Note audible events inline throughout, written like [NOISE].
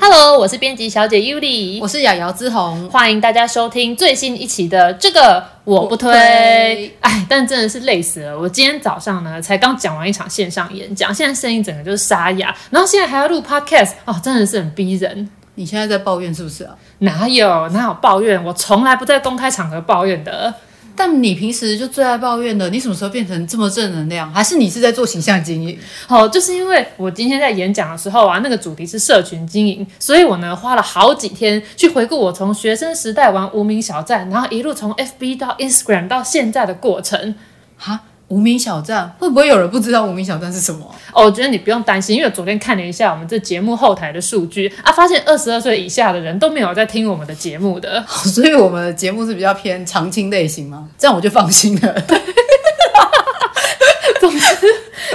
Hello，我是编辑小姐 Yuli，我是瑶瑶之红，欢迎大家收听最新一期的这个我不推。哎，但真的是累死了！我今天早上呢才刚讲完一场线上演讲，现在声音整个就是沙哑，然后现在还要录 Podcast，哦，真的是很逼人。你现在在抱怨是不是啊？哪有哪有抱怨？我从来不在公开场合抱怨的。但你平时就最爱抱怨的，你什么时候变成这么正能量？还是你是在做形象经营？好，就是因为我今天在演讲的时候啊，那个主题是社群经营，所以我呢花了好几天去回顾我从学生时代玩无名小站，然后一路从 FB 到 Instagram 到现在的过程。哈？无名小站会不会有人不知道无名小站是什么？哦，我觉得你不用担心，因为我昨天看了一下我们这节目后台的数据啊，发现二十二岁以下的人都没有在听我们的节目的，[LAUGHS] 所以我们的节目是比较偏长青类型吗？这样我就放心了。[LAUGHS]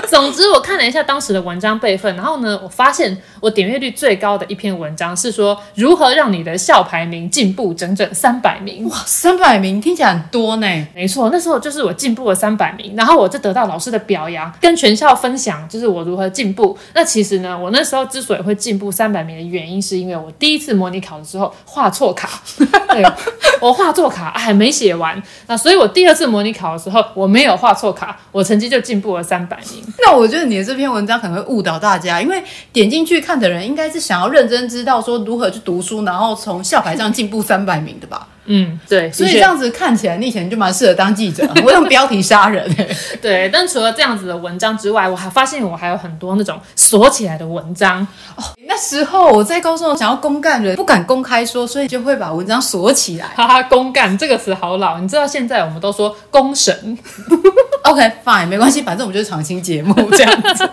[LAUGHS] 总之。我看了一下当时的文章备份，然后呢，我发现我点阅率最高的一篇文章是说如何让你的校排名进步整整三百名。哇，三百名听起来很多呢。没错，那时候就是我进步了三百名，然后我就得到老师的表扬，跟全校分享就是我如何进步。那其实呢，我那时候之所以会进步三百名的原因，是因为我第一次模拟考的时候画错卡，[LAUGHS] 对，我画错卡还没写完，那所以我第二次模拟考的时候我没有画错卡，我成绩就进步了三百名。[LAUGHS] 那我觉得你的这篇文章可能会误导大家，因为点进去看的人应该是想要认真知道说如何去读书，然后从校牌上进步三百名的吧。嗯，对，所以这样子看起来，你以前就蛮适合当记者，我用标题杀人。[LAUGHS] [LAUGHS] 对，但除了这样子的文章之外，我还发现我还有很多那种锁起来的文章。哦，那时候我在高中想要公干人，不敢公开说，所以就会把文章锁起来。哈哈，公干这个词好老，你知道现在我们都说公审。OK，fine，没关系，反正我们就是长青节目这样子。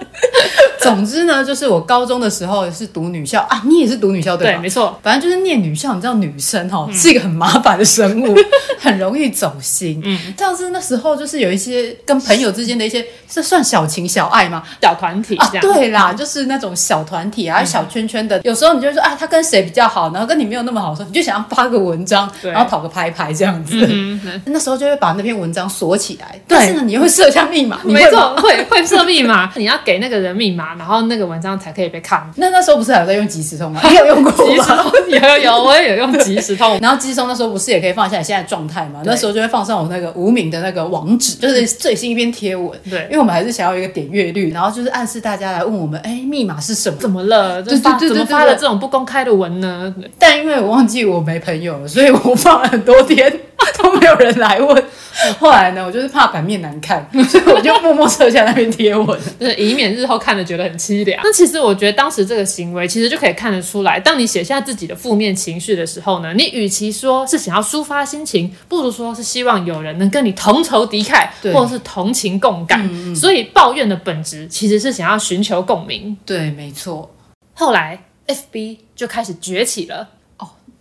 [LAUGHS] 总之呢，就是我高中的时候是读女校啊，你也是读女校对吧？对，没错。反正就是念女校，你知道女生哈、哦嗯、是一个很麻烦的生物，[LAUGHS] 很容易走心。嗯，像是那时候就是有一些跟朋友之间的一些，这算小情小爱吗？小团体啊，对啦，嗯、就是那种小团体啊，小圈圈的。嗯、有时候你就会说啊，他跟谁比较好，然后跟你没有那么好的时候，你就想要发个文章，然后讨个拍拍这样子。嗯，那时候就会把那篇文章锁起来。但是呢，你又会设下密码，没错，会会设密码，[LAUGHS] 你要给那个人密码。然后那个文章才可以被看。那那时候不是还有在用即时通吗？[LAUGHS] 你有用过吗？有有有，我也有用即时通。然后即时通那时候不是也可以放下你现在状态吗？那时候就会放上我那个无名的那个网址，就是最新一篇贴文。对，因为我们还是想要一个点阅率，然后就是暗示大家来问我们，哎，密码是什么？怎么了？就发怎么发了这种不公开的文呢？但因为我忘记我没朋友了，所以我放了很多天都没有人来问。[LAUGHS] 后来呢，我就是怕版面难看，[LAUGHS] 所以我就默默撤下那篇贴文，就是以免日后看了觉得很凄凉。那其实我觉得当时这个行为，其实就可以看得出来，当你写下自己的负面情绪的时候呢，你与其说是想要抒发心情，不如说是希望有人能跟你同仇敌忾，或者是同情共感。嗯嗯，所以抱怨的本质其实是想要寻求共鸣。对，没错。后来 FB 就开始崛起了。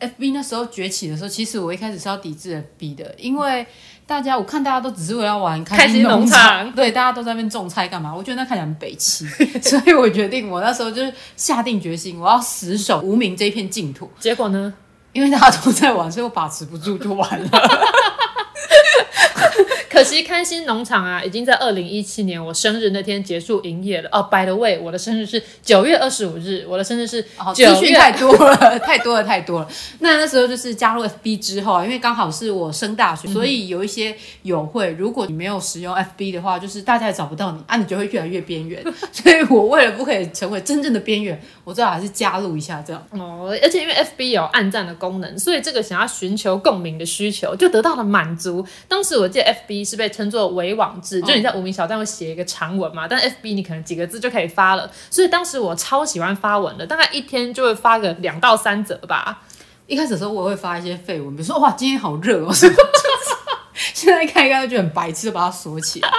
哦，FB 那时候崛起的时候，其实我一开始是要抵制 FB 的，因为。大家，我看大家都只是为了玩开心农场，场对，大家都在那边种菜干嘛？我觉得那看起来很北气，[LAUGHS] 所以我决定，我那时候就是下定决心，我要死守无名这一片净土。结果呢？因为大家都在玩，所以我把持不住，就完了。可惜开心农场啊，已经在二零一七年我生日那天结束营业了。哦，by the way，我的生日是九月二十五日，我的生日是九月。资讯太多了，[LAUGHS] 太多了，太多了。那那时候就是加入 FB 之后啊，因为刚好是我升大学，所以有一些友会，如果你没有使用 FB 的话，就是大家也找不到你啊，你就会越来越边缘。[LAUGHS] 所以我为了不可以成为真正的边缘，我最好还是加入一下这样。哦，而且因为 FB 有暗赞的功能，所以这个想要寻求共鸣的需求就得到了满足。当时我记得 FB。是被称作伪网志，就你在无名小站会写一个长文嘛，但 FB 你可能几个字就可以发了，所以当时我超喜欢发文的，大概一天就会发个两到三则吧。一开始的时候我会发一些废文，比如说哇今天好热哦。[LAUGHS] 现在看一看就觉得很白痴，就把它锁起来。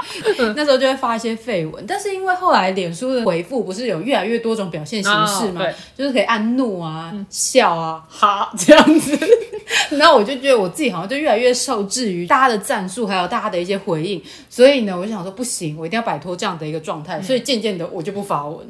那时候就会发一些废文，但是因为后来脸书的回复不是有越来越多种表现形式嘛，哦、就是可以按怒啊、嗯、笑啊、哈这样子。[LAUGHS] 然后我就觉得我自己好像就越来越受制于大家的战术，还有大家的一些回应。所以呢，我就想说不行，我一定要摆脱这样的一个状态。所以渐渐的我就不发文。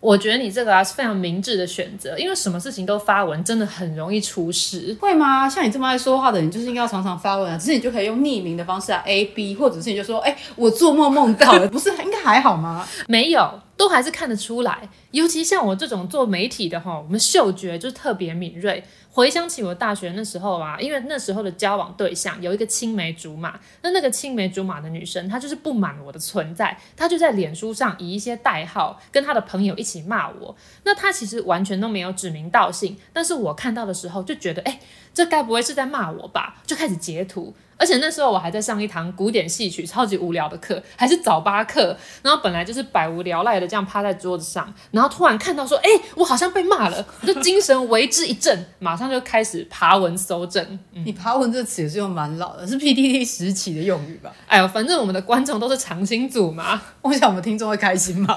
我觉得你这个啊是非常明智的选择，因为什么事情都发文，真的很容易出事。会吗？像你这么爱说话的人，就是应该要常常发文啊。只是你就可以用匿名的方式啊，A B，或者是你就说，哎、欸，我做梦梦到了，不是应该还好吗？没有，都还是看得出来。尤其像我这种做媒体的哈，我们嗅觉就是特别敏锐。回想起我大学那时候啊，因为那时候的交往对象有一个青梅竹马，那那个青梅竹马的女生，她就是不满我的存在，她就在脸书上以一些代号跟她的朋友一起骂我。那她其实完全都没有指名道姓，但是我看到的时候就觉得，哎，这该不会是在骂我吧？就开始截图。而且那时候我还在上一堂古典戏曲超级无聊的课，还是早八课。然后本来就是百无聊赖的这样趴在桌子上，然后突然看到说，哎，我好像被骂了，我就精神为之一振，马上就开始爬文搜证。嗯、你爬文这词也是用蛮老的，是 PDD 时期的用语吧？[LAUGHS] 哎呦，反正我们的观众都是长青组嘛，[LAUGHS] 我想我们听众会开心吗？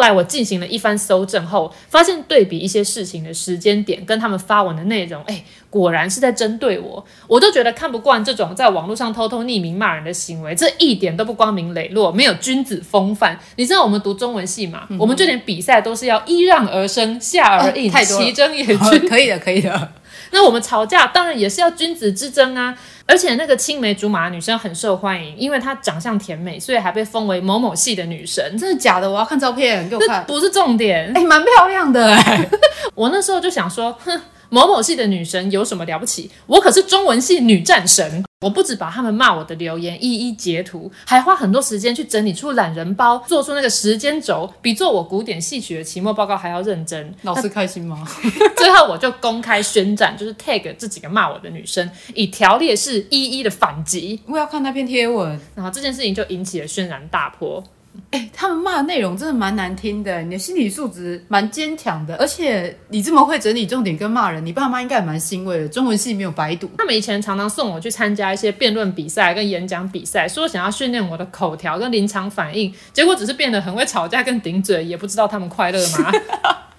后来我进行了一番搜证后，发现对比一些事情的时间点跟他们发文的内容，哎，果然是在针对我。我都觉得看不惯这种在网络上偷偷匿名骂人的行为，这一点都不光明磊落，没有君子风范。你知道我们读中文系嘛？嗯、我们就连比赛都是要揖让而生，下而 [LAUGHS] 应，齐争也均。可以的，可以的。那我们吵架当然也是要君子之争啊！而且那个青梅竹马的女生很受欢迎，因为她长相甜美，所以还被封为某某系的女神。真的假的？我要看照片，给我看。不是重点，哎，蛮漂亮的哎。[LAUGHS] 我那时候就想说，哼。某某系的女神有什么了不起？我可是中文系女战神！我不止把他们骂我的留言一一截图，还花很多时间去整理出懒人包，做出那个时间轴，比做我古典戏曲的期末报告还要认真。老师开心吗？[LAUGHS] 最后我就公开宣战，就是 tag 这几个骂我的女生，以条列式一一的反击。我要看那篇贴文，然后这件事情就引起了轩然大波。哎、欸，他们骂的内容真的蛮难听的，你的心理素质蛮坚强的，而且你这么会整理重点跟骂人，你爸妈应该也蛮欣慰的。中文系没有白读。他们以前常常送我去参加一些辩论比赛跟演讲比赛，说想要训练我的口条跟临场反应，结果只是变得很会吵架跟顶嘴，也不知道他们快乐吗？[LAUGHS]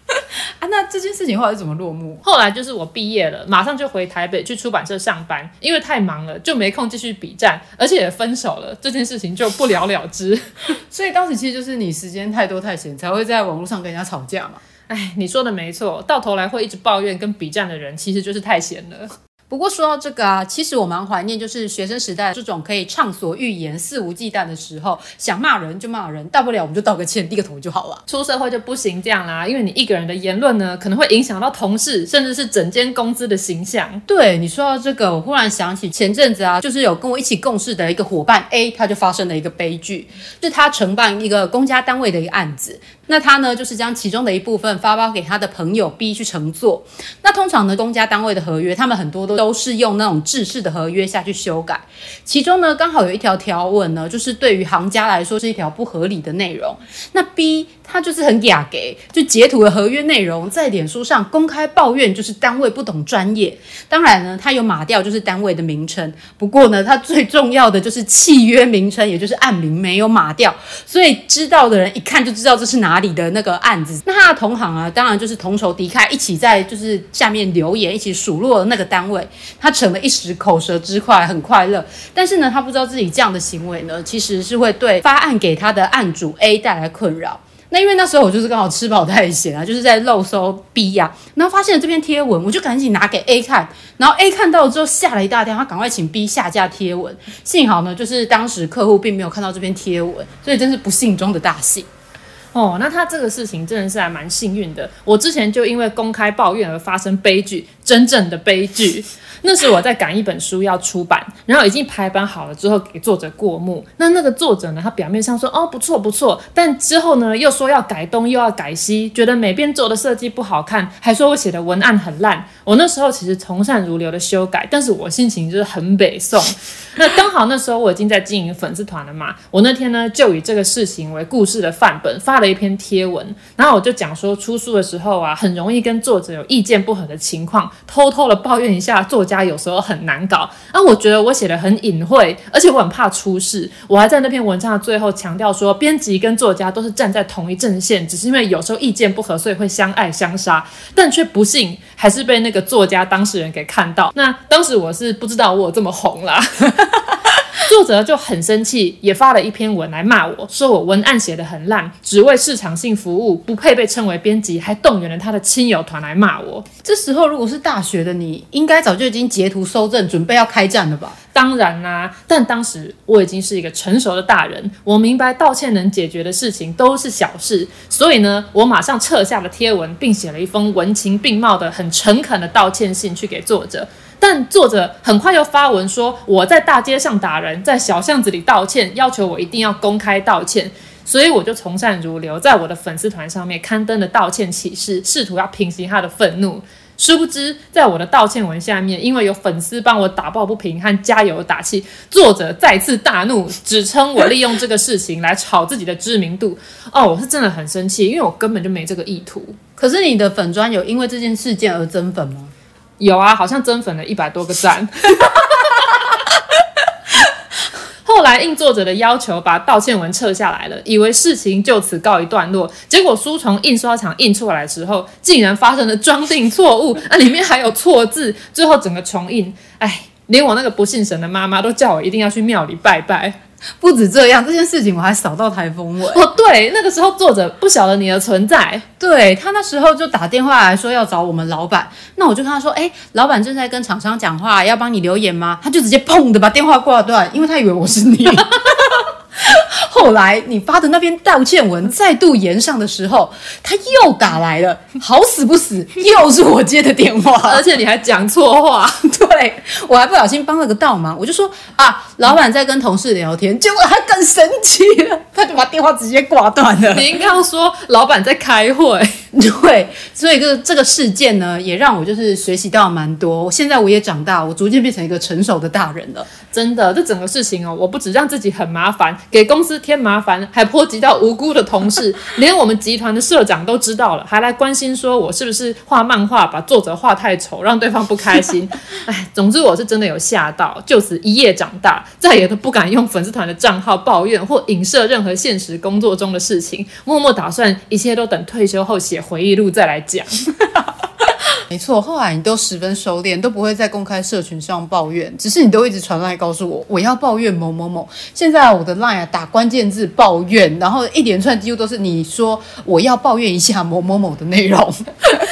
啊，那这件事情后来怎么落幕？后来就是我毕业了，马上就回台北去出版社上班，因为太忙了，就没空继续比战，而且也分手了，这件事情就不了了之。[LAUGHS] 所以当时其实就是你时间太多太闲，才会在网络上跟人家吵架嘛。哎，你说的没错，到头来会一直抱怨跟比战的人，其实就是太闲了。不过说到这个啊，其实我蛮怀念，就是学生时代这种可以畅所欲言、肆无忌惮的时候，想骂人就骂人，大不了我们就道个歉、低个头就好了。出社会就不行这样啦，因为你一个人的言论呢，可能会影响到同事，甚至是整间公司的形象。对，你说到这个，我忽然想起前阵子啊，就是有跟我一起共事的一个伙伴 A，他就发生了一个悲剧，就是他承办一个公家单位的一个案子。那他呢，就是将其中的一部分发包给他的朋友 B 去乘坐。那通常呢，公家单位的合约，他们很多都都是用那种制式的合约下去修改。其中呢，刚好有一条条文呢，就是对于行家来说是一条不合理的内容。那 B 他就是很雅给，就截图的合约内容，在脸书上公开抱怨，就是单位不懂专业。当然呢，他有码掉就是单位的名称。不过呢，他最重要的就是契约名称，也就是案名没有码掉。所以知道的人一看就知道这是哪里的那个案子。那他的同行啊，当然就是同仇敌忾，一起在就是下面留言，一起数落了那个单位。他逞了一时口舌之快，很快乐。但是呢，他不知道自己这样的行为呢，其实是会对发案给他的案主 A 带来困扰。那因为那时候我就是刚好吃饱太闲啊，[LAUGHS] 就是在漏搜 B 呀、然后发现了这篇贴文，我就赶紧拿给 A 看，然后 A 看到了之后吓了一大跳，他赶快请 B 下架贴文。幸好呢，就是当时客户并没有看到这篇贴文，所以真是不幸中的大幸。哦，那他这个事情真的是还蛮幸运的。我之前就因为公开抱怨而发生悲剧，真正的悲剧。[LAUGHS] 那是我在赶一本书要出版，然后已经排版好了之后给作者过目。那那个作者呢，他表面上说哦不错不错，但之后呢又说要改东又要改西，觉得每边做的设计不好看，还说我写的文案很烂。我那时候其实从善如流的修改，但是我心情就是很北宋。[LAUGHS] 那刚好那时候我已经在经营粉丝团了嘛，我那天呢就以这个事情为故事的范本发了一篇贴文，然后我就讲说出书的时候啊，很容易跟作者有意见不合的情况，偷偷的抱怨一下作。家有时候很难搞，啊，我觉得我写的很隐晦，而且我很怕出事。我还在那篇文章的最后强调说，编辑跟作家都是站在同一阵线，只是因为有时候意见不合，所以会相爱相杀。但却不幸还是被那个作家当事人给看到。那当时我是不知道我这么红啦。[LAUGHS] 作者就很生气，也发了一篇文来骂我，说我文案写的很烂，只为市场性服务，不配被称为编辑，还动员了他的亲友团来骂我。这时候如果是大学的你，应该早就已经截图搜证，准备要开战了吧？当然啦、啊，但当时我已经是一个成熟的大人，我明白道歉能解决的事情都是小事，所以呢，我马上撤下了贴文，并写了一封文情并茂的、很诚恳的道歉信去给作者。但作者很快又发文说我在大街上打人，在小巷子里道歉，要求我一定要公开道歉，所以我就从善如流，在我的粉丝团上面刊登了道歉启事，试图要平息他的愤怒。殊不知，在我的道歉文下面，因为有粉丝帮我打抱不平和加油打气，作者再次大怒，指称我利用这个事情来炒自己的知名度。哦，我是真的很生气，因为我根本就没这个意图。可是你的粉砖有因为这件事件而增粉吗？有啊，好像增粉了一百多个赞。[LAUGHS] 后来应作者的要求，把道歉文撤下来了，以为事情就此告一段落。结果书从印刷厂印出来的时候，竟然发生了装订错误，那、啊、里面还有错字，最后整个重印。哎，连我那个不信神的妈妈都叫我一定要去庙里拜拜。不止这样，这件事情我还扫到台风尾。哦，对，那个时候作者不晓得你的存在，对，他那时候就打电话来说要找我们老板，那我就跟他说，哎，老板正在跟厂商讲话，要帮你留言吗？他就直接砰的把电话挂断，因为他以为我是你。[LAUGHS] [LAUGHS] 后来你发的那篇道歉文再度延上的时候，他又打来了，好死不死，[LAUGHS] 又是我接的电话，而且你还讲错话，[LAUGHS] 对，我还不小心帮了个倒忙，我就说啊，老板在跟同事聊天，结果他更神奇了，他就把电话直接挂断了。你应该要说老板在开会，对，所以这个这个事件呢，也让我就是学习到蛮多。我现在我也长大，我逐渐变成一个成熟的大人了。真的，这整个事情哦，我不止让自己很麻烦，给公司添麻烦，还波及到无辜的同事，[LAUGHS] 连我们集团的社长都知道了，还来关心说我是不是画漫画把作者画太丑，让对方不开心。[LAUGHS] 哎，总之我是真的有吓到，就此一夜长大，再也都不敢用粉丝团的账号抱怨或影射任何现实工作中的事情，默默打算一切都等退休后写回忆录再来讲。[LAUGHS] 没错，后来你都十分收敛，都不会在公开社群上抱怨，只是你都一直传来告诉我，我要抱怨某某某。现在我的 line 啊打关键字抱怨，然后一连串几乎都是你说我要抱怨一下某某某的内容。[LAUGHS]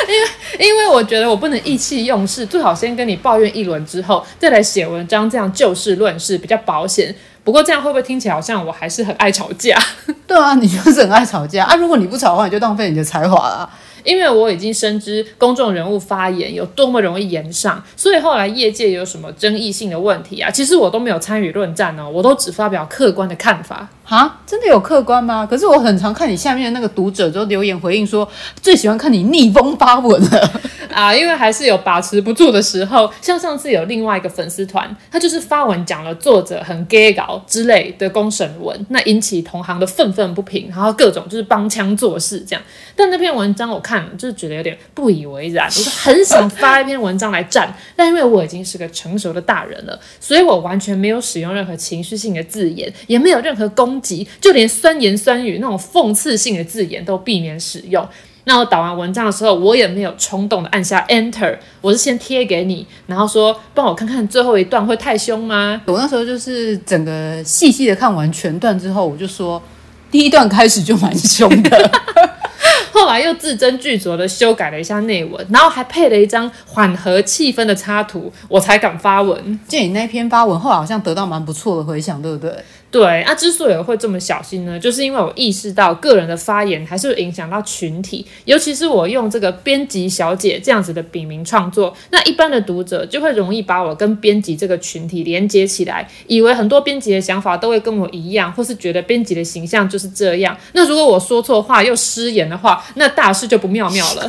因为因为我觉得我不能意气用事，最好先跟你抱怨一轮之后再来写文章，这样就事论事比较保险。不过这样会不会听起来好像我还是很爱吵架？[LAUGHS] 对啊，你就是很爱吵架啊！如果你不吵的话，你就浪费你的才华了。因为我已经深知公众人物发言有多么容易言上，所以后来业界有什么争议性的问题啊，其实我都没有参与论战哦，我都只发表客观的看法。哈，真的有客观吗？可是我很常看你下面的那个读者都留言回应说，最喜欢看你逆风发文了 [LAUGHS] 啊，因为还是有把持不住的时候。像上次有另外一个粉丝团，他就是发文讲了作者很 gay 搞之类的公审文，那引起同行的愤愤不平，然后各种就是帮腔作势这样。但那篇文章我看了，就是觉得有点不以为然，我就很想发一篇文章来战，但因为我已经是个成熟的大人了，所以我完全没有使用任何情绪性的字眼，也没有任何攻击。就连酸言酸语那种讽刺性的字眼都避免使用。那我打完文章的时候，我也没有冲动的按下 Enter，我是先贴给你，然后说帮我看看最后一段会太凶吗？我那时候就是整个细细的看完全段之后，我就说第一段开始就蛮凶的，[LAUGHS] 后来又字斟句酌的修改了一下内文，然后还配了一张缓和气氛的插图，我才敢发文。见你那篇发文后来好像得到蛮不错的回响，对不对？对啊，之所以会这么小心呢，就是因为我意识到个人的发言还是会影响到群体，尤其是我用这个编辑小姐这样子的笔名创作，那一般的读者就会容易把我跟编辑这个群体连接起来，以为很多编辑的想法都会跟我一样，或是觉得编辑的形象就是这样。那如果我说错话又失言的话，那大事就不妙妙了。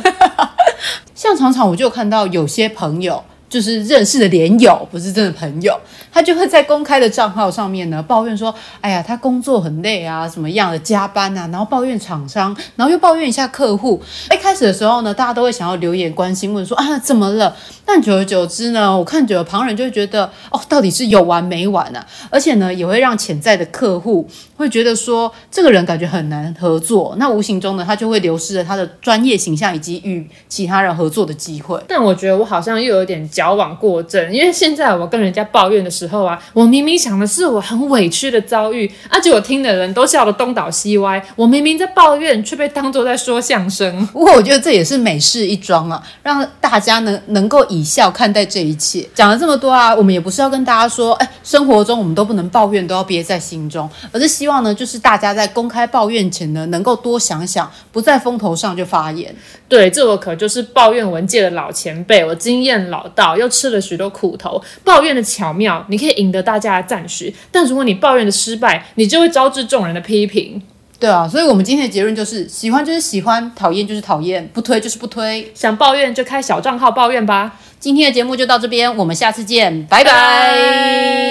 [LAUGHS] 像常常我就看到有些朋友。就是认识的连友，不是真的朋友，他就会在公开的账号上面呢抱怨说：“哎呀，他工作很累啊，什么样的加班啊，然后抱怨厂商，然后又抱怨一下客户。一开始的时候呢，大家都会想要留言关心，问说啊怎么了？但久而久之呢，我看久了旁人就会觉得哦，到底是有完没完啊？而且呢，也会让潜在的客户会觉得说这个人感觉很难合作，那无形中呢，他就会流失了他的专业形象以及与其他人合作的机会。但我觉得我好像又有点矫枉过正，因为现在我跟人家抱怨的时候啊，我明明想的是我很委屈的遭遇，而且我听的人都笑得东倒西歪。我明明在抱怨，却被当作在说相声。不过我觉得这也是美事一桩啊，让大家能能够以笑看待这一切。讲了这么多啊，我们也不是要跟大家说，哎，生活中我们都不能抱怨，都要憋在心中，而是希望呢，就是大家在公开抱怨前呢，能够多想想，不在风头上就发言。对，这我可就是抱怨文界的老前辈，我经验老道，又吃了许多苦头。抱怨的巧妙，你可以赢得大家的赞许；但如果你抱怨的失败，你就会招致众人的批评。对啊，所以我们今天的结论就是：喜欢就是喜欢，讨厌就是讨厌，不推就是不推。想抱怨就开小账号抱怨吧。今天的节目就到这边，我们下次见，拜拜。